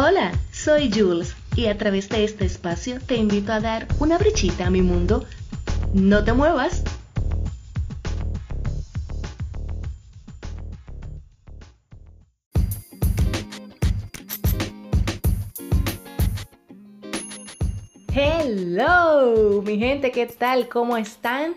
Hola, soy Jules y a través de este espacio te invito a dar una brichita a mi mundo. No te muevas. Hello, mi gente, ¿qué tal? ¿Cómo están?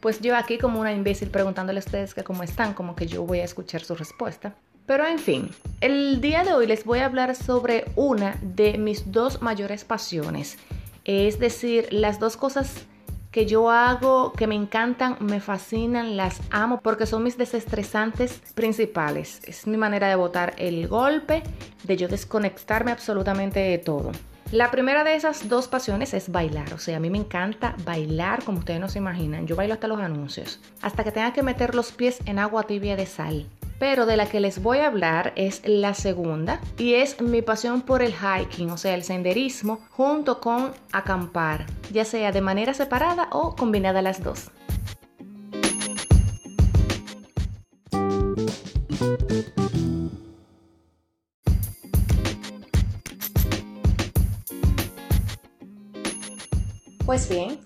Pues yo aquí como una imbécil preguntándole a ustedes que cómo están, como que yo voy a escuchar su respuesta. Pero en fin, el día de hoy les voy a hablar sobre una de mis dos mayores pasiones. Es decir, las dos cosas que yo hago, que me encantan, me fascinan, las amo porque son mis desestresantes principales. Es mi manera de botar el golpe, de yo desconectarme absolutamente de todo. La primera de esas dos pasiones es bailar, o sea, a mí me encanta bailar como ustedes no se imaginan. Yo bailo hasta los anuncios, hasta que tenga que meter los pies en agua tibia de sal pero de la que les voy a hablar es la segunda y es mi pasión por el hiking, o sea, el senderismo, junto con acampar, ya sea de manera separada o combinada las dos. Pues bien,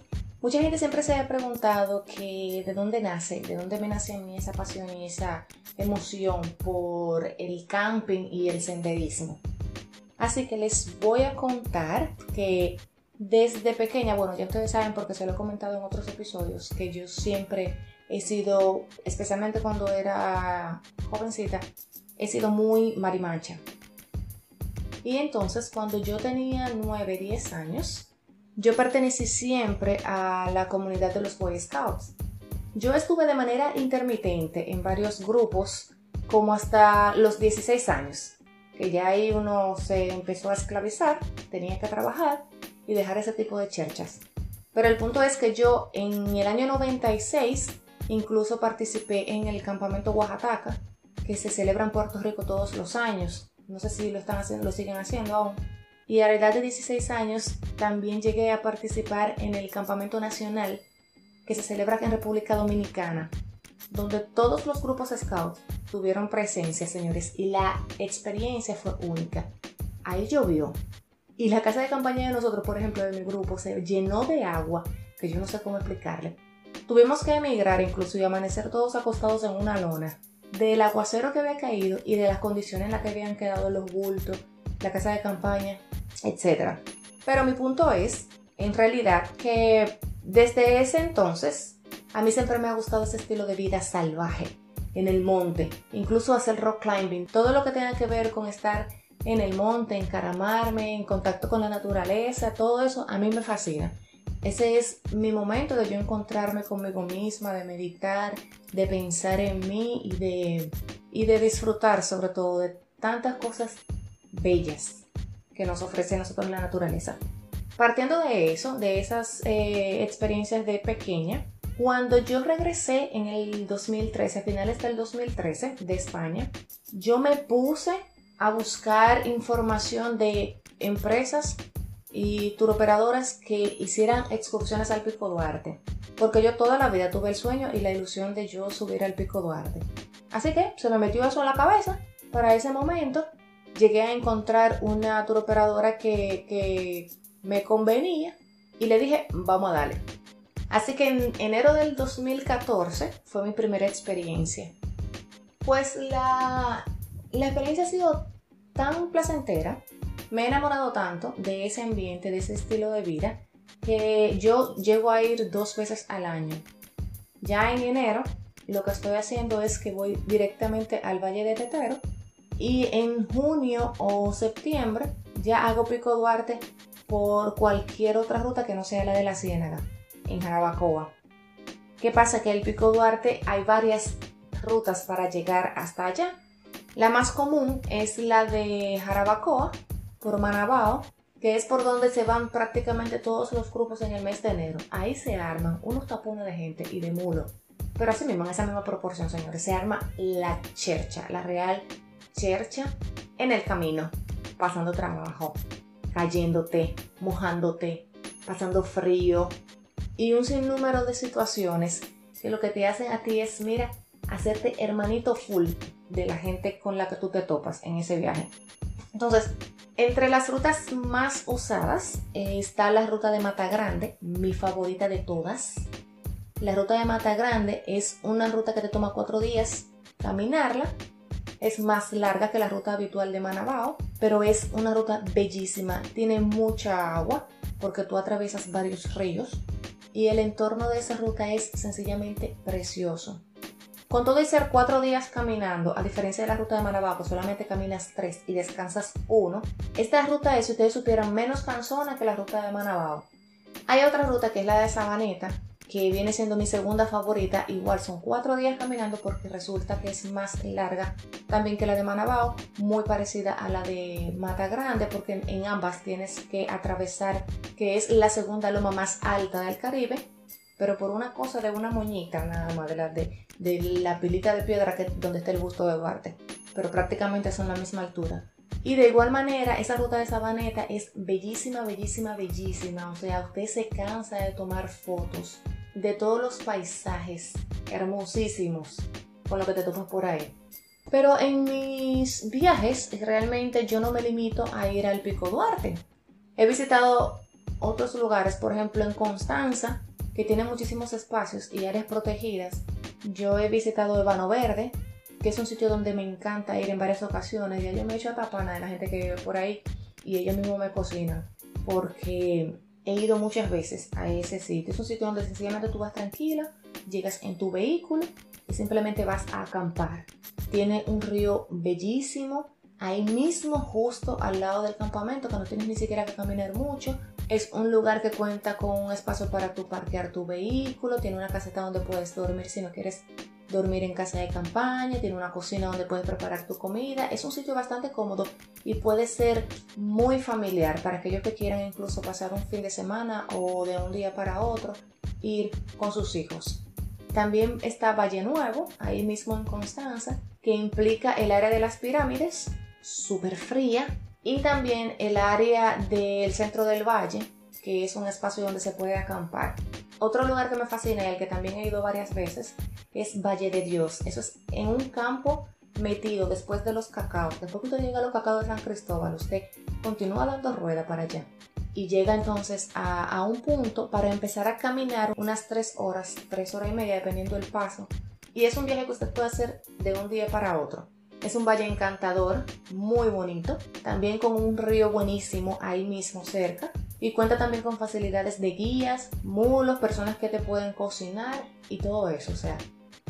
Mucha gente siempre se ha preguntado que de dónde nace, de dónde me nace a mí esa pasión y esa emoción por el camping y el senderismo. Así que les voy a contar que desde pequeña, bueno, ya ustedes saben porque se lo he comentado en otros episodios, que yo siempre he sido, especialmente cuando era jovencita, he sido muy marimancha. Y entonces cuando yo tenía 9, 10 años, yo pertenecí siempre a la comunidad de los Boy Scouts. Yo estuve de manera intermitente en varios grupos como hasta los 16 años, que ya ahí uno se empezó a esclavizar, tenía que trabajar y dejar ese tipo de cherchas. Pero el punto es que yo en el año 96 incluso participé en el campamento Oaxaca, que se celebra en Puerto Rico todos los años. No sé si lo están haciendo, lo siguen haciendo aún y a la edad de 16 años también llegué a participar en el Campamento Nacional que se celebra en República Dominicana, donde todos los grupos Scouts tuvieron presencia, señores, y la experiencia fue única. Ahí llovió. Y la casa de campaña de nosotros, por ejemplo, de mi grupo, se llenó de agua, que yo no sé cómo explicarle. Tuvimos que emigrar incluso y amanecer todos acostados en una lona, del aguacero que había caído y de las condiciones en las que habían quedado los bultos, la casa de campaña etc. Pero mi punto es, en realidad, que desde ese entonces a mí siempre me ha gustado ese estilo de vida salvaje, en el monte, incluso hacer rock climbing, todo lo que tenga que ver con estar en el monte, encaramarme, en contacto con la naturaleza, todo eso a mí me fascina. Ese es mi momento de yo encontrarme conmigo misma, de meditar, de pensar en mí y de, y de disfrutar sobre todo de tantas cosas bellas que nos ofrece nosotros la naturaleza. Partiendo de eso, de esas eh, experiencias de pequeña, cuando yo regresé en el 2013, a finales del 2013 de España, yo me puse a buscar información de empresas y turoperadoras que hicieran excursiones al Pico Duarte, porque yo toda la vida tuve el sueño y la ilusión de yo subir al Pico Duarte. Así que se me metió eso en la cabeza para ese momento llegué a encontrar una tour operadora que, me convenía y le dije, vamos a darle. Así que en enero del 2014 fue mi primera experiencia. Pues la, la experiencia ha sido tan placentera, me he enamorado tanto de ese ambiente, de ese estilo de vida, que yo llego a ir dos veces al año. Ya en enero lo que estoy haciendo es que voy directamente al Valle de Tetero y en junio o septiembre ya hago Pico Duarte por cualquier otra ruta que no sea la de la Ciénaga, en Jarabacoa. ¿Qué pasa? Que el Pico Duarte hay varias rutas para llegar hasta allá. La más común es la de Jarabacoa, por Manabao, que es por donde se van prácticamente todos los grupos en el mes de enero. Ahí se arman unos tapones de gente y de mulo. Pero así mismo, en esa misma proporción, señores, se arma la chercha, la real chercha en el camino, pasando trabajo, cayéndote, mojándote, pasando frío y un sinnúmero de situaciones que lo que te hacen a ti es, mira, hacerte hermanito full de la gente con la que tú te topas en ese viaje. Entonces, Entre las rutas más usadas eh, está la ruta de Mata Grande, mi favorita de todas. La ruta de Mata Grande es una ruta que te toma cuatro días caminarla. Es más larga que la ruta habitual de Manabao, pero es una ruta bellísima. Tiene mucha agua porque tú atraviesas varios ríos y el entorno de esa ruta es sencillamente precioso. Con todo y ser cuatro días caminando, a diferencia de la ruta de Manabao, que solamente caminas tres y descansas uno, esta ruta es, si ustedes supieran, menos cansona que la ruta de Manabao. Hay otra ruta que es la de Sabaneta, que viene siendo mi segunda favorita. Igual son cuatro días caminando porque resulta que es más larga también que la de Manabao, muy parecida a la de Mata Grande, porque en ambas tienes que atravesar, que es la segunda loma más alta del Caribe, pero por una cosa de una moñita nada más, de la, de, la pilita de piedra que, donde está el busto de Duarte, pero prácticamente son la misma altura. Y de igual manera, esa ruta de Sabaneta es bellísima, bellísima, bellísima. O sea, usted se cansa de tomar fotos de todos los paisajes hermosísimos con lo que te tomas por ahí. Pero en mis viajes realmente yo no me limito a ir al Pico Duarte. He visitado otros lugares, por ejemplo en Constanza, que tiene muchísimos espacios y áreas protegidas. Yo he visitado Evano Verde, que es un sitio donde me encanta ir en varias ocasiones. Ya yo me he hecho a tapana de la gente que vive por ahí y ellos mismos me cocinan. Porque he ido muchas veces a ese sitio. Es un sitio donde sencillamente tú vas tranquila, llegas en tu vehículo y simplemente vas a acampar. Tiene un río bellísimo, ahí mismo justo al lado del campamento, que no tienes ni siquiera que caminar mucho. Es un lugar que cuenta con un espacio para tu parquear tu vehículo, tiene una caseta donde puedes dormir si no quieres dormir en casa de campaña, tiene una cocina donde puedes preparar tu comida. Es un sitio bastante cómodo y puede ser muy familiar para aquellos que quieran incluso pasar un fin de semana o de un día para otro, ir con sus hijos. También está Valle Nuevo, ahí mismo en Constanza, que implica el área de las pirámides, súper fría, y también el área del centro del valle, que es un espacio donde se puede acampar. Otro lugar que me fascina y al que también he ido varias veces es Valle de Dios. Eso es en un campo metido después de los cacaos. Después que usted llega los cacaos de San Cristóbal, usted continúa dando rueda para allá y llega entonces a, un punto para empezar a caminar unas tres horas, tres horas y media, dependiendo del paso. Y es un viaje que usted puede hacer de un día para otro. Es un valle encantador, muy bonito, también con un río buenísimo ahí mismo cerca y cuenta también con facilidades de guías, mulos, personas que te pueden cocinar y todo eso. O sea,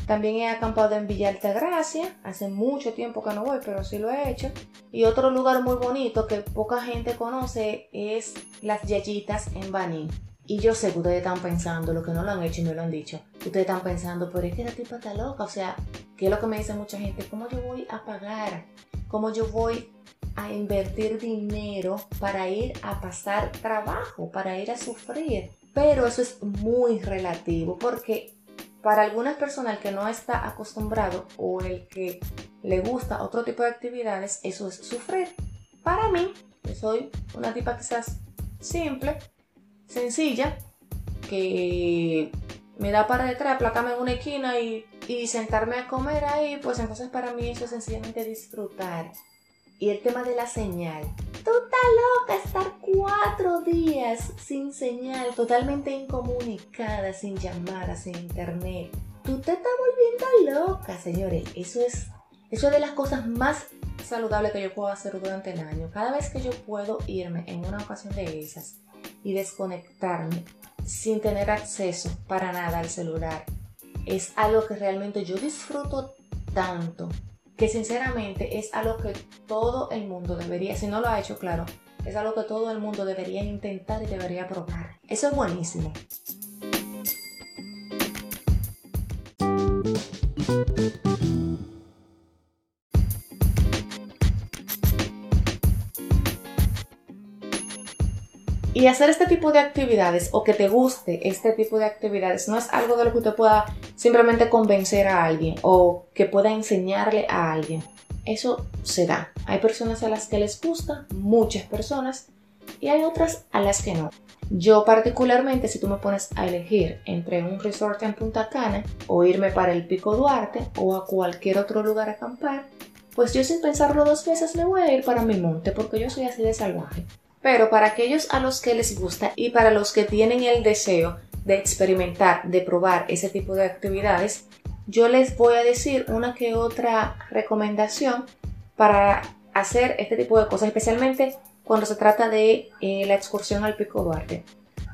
también he acampado en Villa Altagracia, hace mucho tiempo que no voy, pero sí lo he hecho. Y otro lugar muy bonito que poca gente conoce es las Yayitas en Baní. Y yo sé que ustedes están pensando, lo que no lo han hecho y me lo han dicho, ustedes están pensando, pero es que la tipa está loca, o sea, que es lo que me dice mucha gente, ¿cómo yo voy a pagar? ¿Cómo yo voy a invertir dinero para ir a pasar trabajo, para ir a sufrir. Pero eso es muy relativo porque para algunas personas que no está acostumbrado o el que le gusta otro tipo de actividades, eso es sufrir. Para mí, que soy una tipa quizás simple, sencilla, que me da para detrás, placarme en una esquina y, y sentarme a comer ahí, pues entonces para mí eso es sencillamente disfrutar y el tema de la señal. Tú estás loca estar cuatro días sin señal, totalmente incomunicada, sin llamadas, sin internet. Tú te estás volviendo loca, señores. Eso es, eso es de las cosas más saludables que yo puedo hacer durante el año. Cada vez que yo puedo irme en una ocasión de esas y desconectarme sin tener acceso para nada al celular, es algo que realmente yo disfruto tanto que sinceramente es algo que todo el mundo debería, si no lo ha hecho, claro, es algo que todo el mundo debería intentar y debería probar. Eso es buenísimo. Y hacer este tipo de actividades o que te guste este tipo de actividades no es algo de lo que usted pueda simplemente convencer a alguien o que pueda enseñarle a alguien. Eso se da. Hay personas a las que les gusta, muchas personas, y hay otras a las que no. Yo particularmente, si tú me pones a elegir entre un resort en Punta Cana o irme para el Pico Duarte o a cualquier otro lugar a acampar, pues yo sin pensarlo dos veces me voy a ir para mi monte porque yo soy así de salvaje. Pero para aquellos a los que les gusta y para los que tienen el deseo de experimentar, de probar ese tipo de actividades, yo les voy a decir una que otra recomendación para hacer este tipo de cosas, especialmente cuando se trata de eh, la excursión al Pico Duarte.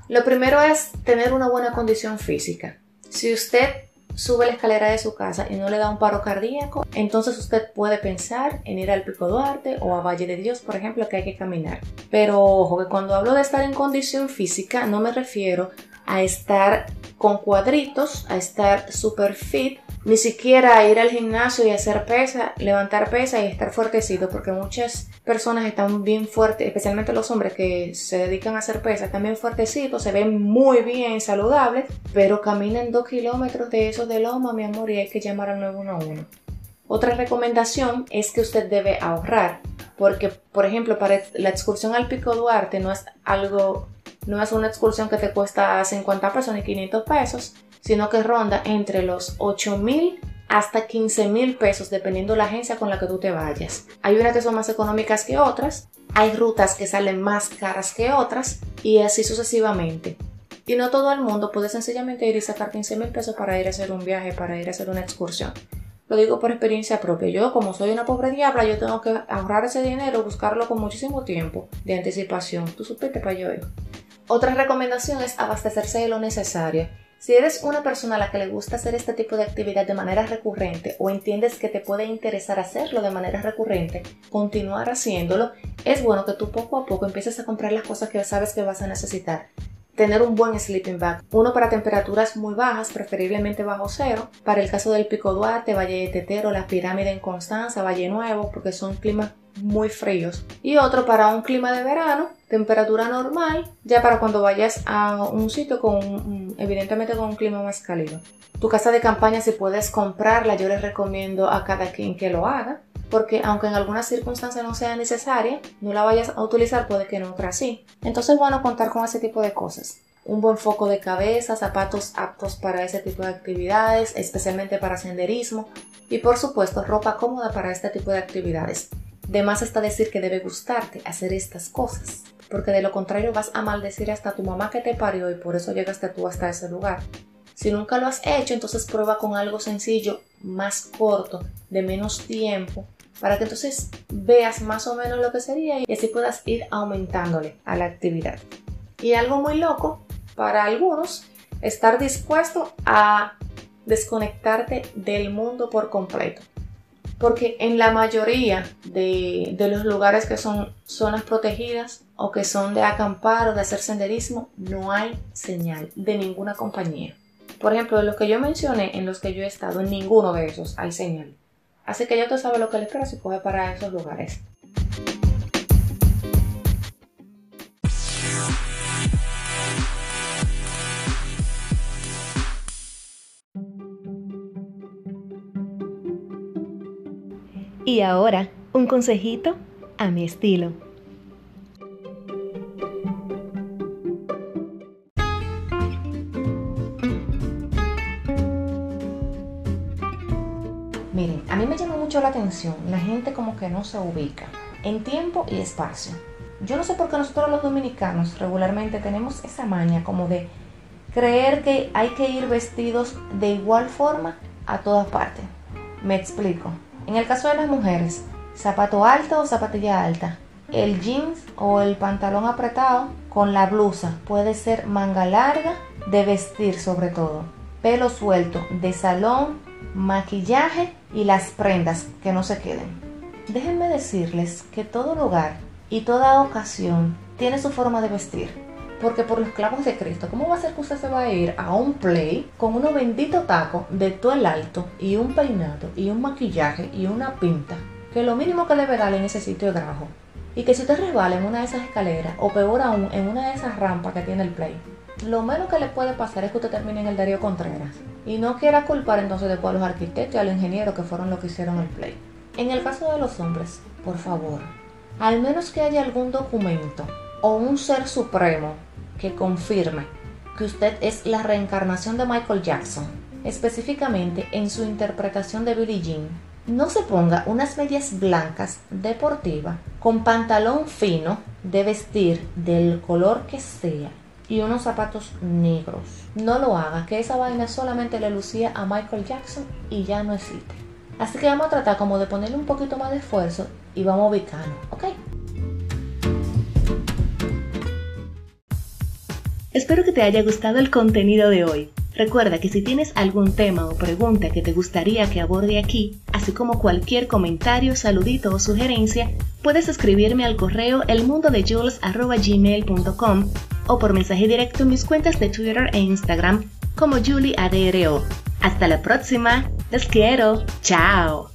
Lo primero es tener una buena condición física. Si usted sube la escalera de su casa y no le da un paro cardíaco, entonces usted puede pensar en ir al Pico Duarte o a Valle de Dios, por ejemplo, que hay que caminar. Pero ojo, que cuando hablo de estar en condición física no me refiero a estar con cuadritos, a estar super fit, ni siquiera ir al gimnasio y hacer pesa, levantar pesa y estar fuertecito, porque muchas personas están bien fuertes, especialmente los hombres que se dedican a hacer pesa, están bien fuertecitos, se ven muy bien saludables, pero caminan dos kilómetros de esos de loma, mi amor, y hay que llamar al 911. Otra recomendación es que usted debe ahorrar, porque, por ejemplo, para la excursión al Pico Duarte no es algo, no es una excursión que te cuesta 50 pesos ni 500 pesos, sino que ronda entre los 8 mil hasta 15 mil pesos dependiendo la agencia con la que tú te vayas. Hay unas que son más económicas que otras, hay rutas que salen más caras que otras y así sucesivamente. Y no todo el mundo puede sencillamente ir y sacar 15 mil pesos para ir a hacer un viaje, para ir a hacer una excursión. Lo digo por experiencia propia. Yo, como soy una pobre diabla, yo tengo que ahorrar ese dinero, buscarlo con muchísimo tiempo de anticipación. Tú supiste para yo. Otra recomendación es abastecerse de lo necesario. Si eres una persona a la que le gusta hacer este tipo de actividad de manera recurrente o entiendes que te puede interesar hacerlo de manera recurrente, continuar haciéndolo, es bueno que tú poco a poco empieces a comprar las cosas que sabes que vas a necesitar tener un buen sleeping bag. Uno para temperaturas muy bajas, preferiblemente bajo cero. Para el caso del Pico Duarte, Valle de Tetero, la Pirámide en Constanza, Valle Nuevo, porque son climas muy fríos. Y otro para un clima de verano, temperatura normal, ya para cuando vayas a un sitio con, evidentemente con un clima más cálido. Tu casa de campaña, si puedes comprarla, yo les recomiendo a cada quien que lo haga porque aunque en algunas circunstancias no sea necesaria, no la vayas a utilizar, puede que en otra sí. Entonces, bueno, contar con ese tipo de cosas. Un buen foco de cabeza, zapatos aptos para ese tipo de actividades, especialmente para senderismo, y por supuesto ropa cómoda para este tipo de actividades. De más está decir que debe gustarte hacer estas cosas, porque de lo contrario vas a maldecir hasta tu mamá que te parió y por eso llegaste tú hasta ese lugar. Si nunca lo has hecho, entonces prueba con algo sencillo, más corto, de menos tiempo, para que entonces veas más o menos lo que sería y así puedas ir aumentándole a la actividad. Y algo muy loco para algunos, estar dispuesto a desconectarte del mundo por completo. Porque en la mayoría de, de, los lugares que son zonas protegidas o que son de acampar o de hacer senderismo, no hay señal de ninguna compañía. Por ejemplo, de los que yo mencioné, en los que yo he estado, en ninguno de esos hay señal. Así que ya tú sabes lo que le espera si coge para esos lugares. Y ahora, un consejito a mi estilo. la atención, la gente como que no se ubica en tiempo y espacio. Yo no sé por qué nosotros los dominicanos regularmente tenemos esa maña como de creer que hay que ir vestidos de igual forma a todas partes. Me explico. En el caso de las mujeres, zapato alto o zapatilla alta, el jeans o el pantalón apretado con la blusa puede ser manga larga de vestir sobre todo, pelo suelto de salón, maquillaje y las prendas que no se queden. Déjenme decirles que todo lugar y toda ocasión tiene su forma de vestir. Porque por los clavos de Cristo, ¿cómo va a ser que usted se va a ir a un play con unos benditos tacos de todo el alto y un peinado y un maquillaje y una pinta? Que lo mínimo que debe darle en ese sitio es grajo. Y que si usted resbala en una de esas escaleras o peor aún en una de esas rampas que tiene el play, lo menos que le puede pasar es que usted termine en el Darío Contreras y no quiera culpar entonces después a los arquitectos y a los ingenieros que fueron los que hicieron el play. En el caso de los hombres, por favor, al menos que haya algún documento o un ser supremo que confirme que usted es la reencarnación de Michael Jackson, específicamente en su interpretación de Billie Jean, no se ponga unas medias blancas deportivas con pantalón fino de vestir del color que sea y unos zapatos negros. No lo haga, que esa vaina solamente le lucía a Michael Jackson y ya no existe. Así que vamos a tratar como de ponerle un poquito más de esfuerzo y vamos a ubicarnos, ¿ok? Espero que te haya gustado el contenido de hoy. Recuerda que si tienes algún tema o pregunta que te gustaría que aborde aquí, así como cualquier comentario, saludito o sugerencia, puedes escribirme al correo elmundodejules.gmail.com o por mensaje directo en mis cuentas de Twitter e Instagram como JulieADRO. Hasta la próxima, les quiero, chao.